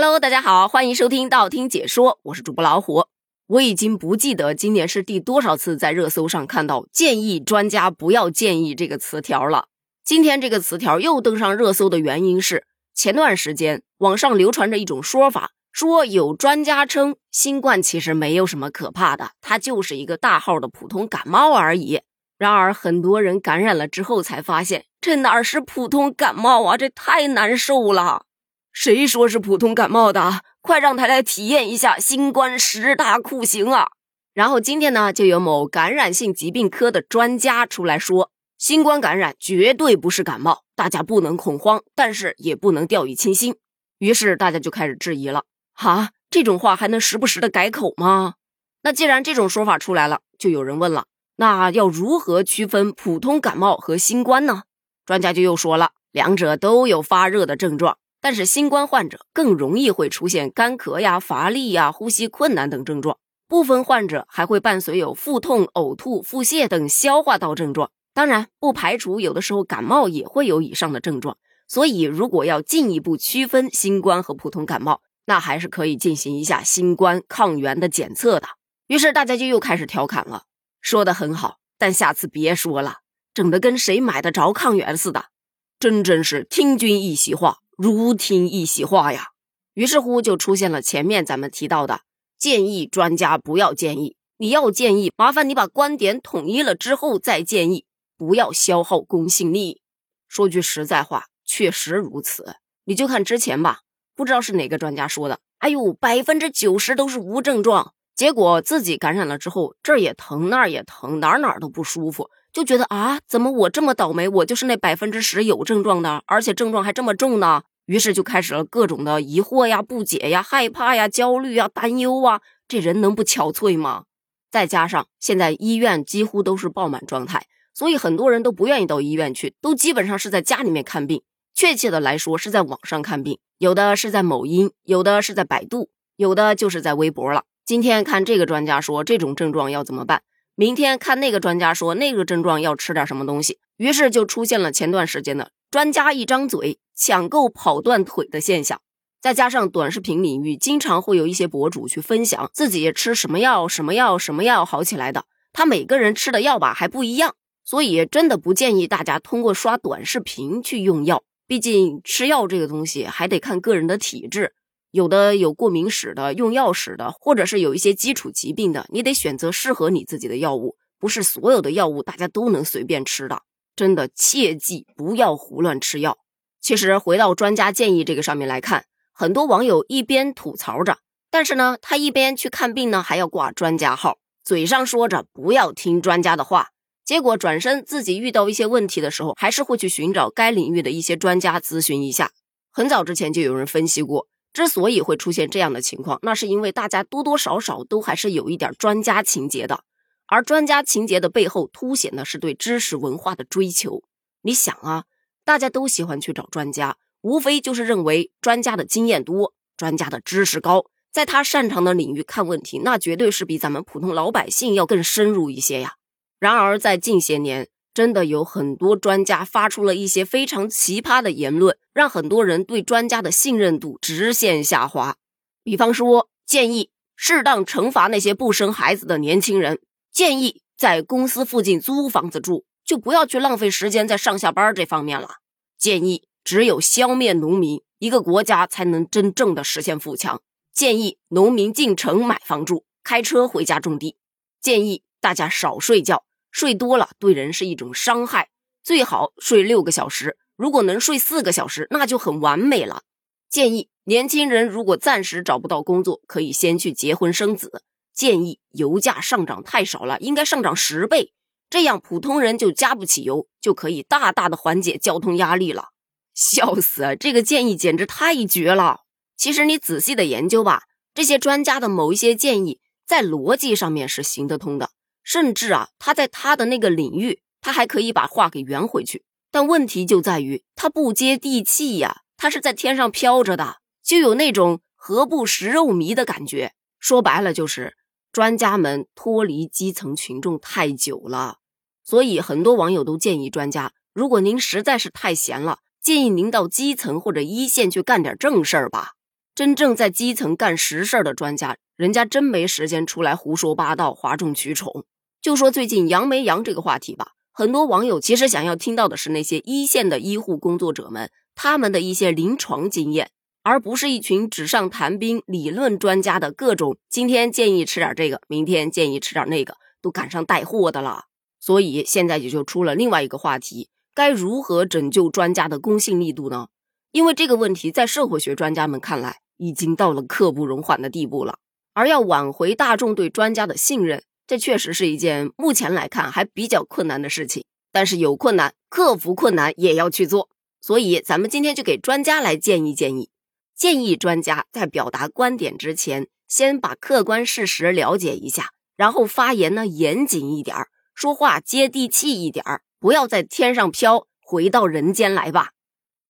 Hello，大家好，欢迎收听道听解说，我是主播老虎。我已经不记得今年是第多少次在热搜上看到“建议专家不要建议”这个词条了。今天这个词条又登上热搜的原因是，前段时间网上流传着一种说法，说有专家称新冠其实没有什么可怕的，它就是一个大号的普通感冒而已。然而很多人感染了之后才发现，这哪是普通感冒啊，这太难受了。谁说是普通感冒的？快让他来体验一下新冠十大酷刑啊！然后今天呢，就有某感染性疾病科的专家出来说，新冠感染绝对不是感冒，大家不能恐慌，但是也不能掉以轻心。于是大家就开始质疑了：哈，这种话还能时不时的改口吗？那既然这种说法出来了，就有人问了：那要如何区分普通感冒和新冠呢？专家就又说了，两者都有发热的症状。但是新冠患者更容易会出现干咳呀、乏力呀、呼吸困难等症状，部分患者还会伴随有腹痛、呕吐、腹泻等消化道症状。当然，不排除有的时候感冒也会有以上的症状。所以，如果要进一步区分新冠和普通感冒，那还是可以进行一下新冠抗原的检测的。于是大家就又开始调侃了，说的很好，但下次别说了，整的跟谁买得着抗原似的，真真是听君一席话。如听一席话呀，于是乎就出现了前面咱们提到的建议专家不要建议，你要建议，麻烦你把观点统一了之后再建议，不要消耗公信力。说句实在话，确实如此。你就看之前吧，不知道是哪个专家说的，哎呦，百分之九十都是无症状，结果自己感染了之后，这儿也疼，那儿也疼，哪哪都不舒服。就觉得啊，怎么我这么倒霉？我就是那百分之十有症状的，而且症状还这么重呢。于是就开始了各种的疑惑呀、不解呀、害怕呀、焦虑啊、担忧啊。这人能不憔悴吗？再加上现在医院几乎都是爆满状态，所以很多人都不愿意到医院去，都基本上是在家里面看病。确切的来说，是在网上看病，有的是在某音，有的是在百度，有的就是在微博了。今天看这个专家说这种症状要怎么办。明天看那个专家说那个症状要吃点什么东西，于是就出现了前段时间的专家一张嘴抢购跑断腿的现象。再加上短视频领域经常会有一些博主去分享自己吃什么药、什么药、什么药好起来的，他每个人吃的药吧还不一样，所以真的不建议大家通过刷短视频去用药，毕竟吃药这个东西还得看个人的体质。有的有过敏史的，用药史的，或者是有一些基础疾病的，你得选择适合你自己的药物，不是所有的药物大家都能随便吃的。真的切记不要胡乱吃药。其实回到专家建议这个上面来看，很多网友一边吐槽着，但是呢，他一边去看病呢，还要挂专家号，嘴上说着不要听专家的话，结果转身自己遇到一些问题的时候，还是会去寻找该领域的一些专家咨询一下。很早之前就有人分析过。之所以会出现这样的情况，那是因为大家多多少少都还是有一点专家情节的，而专家情节的背后凸显的是对知识文化的追求。你想啊，大家都喜欢去找专家，无非就是认为专家的经验多，专家的知识高，在他擅长的领域看问题，那绝对是比咱们普通老百姓要更深入一些呀。然而在近些年，真的有很多专家发出了一些非常奇葩的言论，让很多人对专家的信任度直线下滑。比方说，建议适当惩罚那些不生孩子的年轻人；建议在公司附近租房子住，就不要去浪费时间在上下班这方面了；建议只有消灭农民，一个国家才能真正的实现富强；建议农民进城买房住，开车回家种地；建议大家少睡觉。睡多了对人是一种伤害，最好睡六个小时。如果能睡四个小时，那就很完美了。建议年轻人如果暂时找不到工作，可以先去结婚生子。建议油价上涨太少了，应该上涨十倍，这样普通人就加不起油，就可以大大的缓解交通压力了。笑死，这个建议简直太绝了。其实你仔细的研究吧，这些专家的某一些建议，在逻辑上面是行得通的。甚至啊，他在他的那个领域，他还可以把话给圆回去。但问题就在于他不接地气呀，他是在天上飘着的，就有那种何不食肉糜的感觉。说白了，就是专家们脱离基层群众太久了。所以很多网友都建议专家，如果您实在是太闲了，建议您到基层或者一线去干点正事儿吧。真正在基层干实事的专家，人家真没时间出来胡说八道、哗众取宠。就说最近阳没阳这个话题吧，很多网友其实想要听到的是那些一线的医护工作者们他们的一些临床经验，而不是一群纸上谈兵、理论专家的各种今天建议吃点这个，明天建议吃点那个，都赶上带货的了。所以现在也就出了另外一个话题：该如何拯救专家的公信力度呢？因为这个问题在社会学专家们看来已经到了刻不容缓的地步了，而要挽回大众对专家的信任。这确实是一件目前来看还比较困难的事情，但是有困难，克服困难也要去做。所以，咱们今天就给专家来建议建议，建议专家在表达观点之前，先把客观事实了解一下，然后发言呢严谨一点儿，说话接地气一点儿，不要在天上飘，回到人间来吧。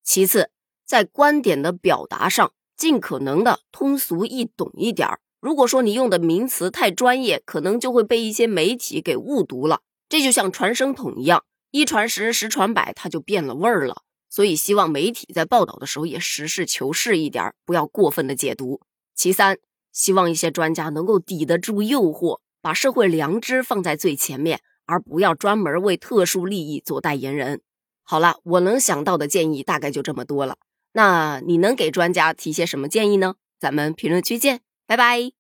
其次，在观点的表达上，尽可能的通俗易懂一点儿。如果说你用的名词太专业，可能就会被一些媒体给误读了。这就像传声筒一样，一传十，十传百，它就变了味儿了。所以，希望媒体在报道的时候也实事求是一点，不要过分的解读。其三，希望一些专家能够抵得住诱惑，把社会良知放在最前面，而不要专门为特殊利益做代言人。好了，我能想到的建议大概就这么多了。那你能给专家提些什么建议呢？咱们评论区见。拜拜。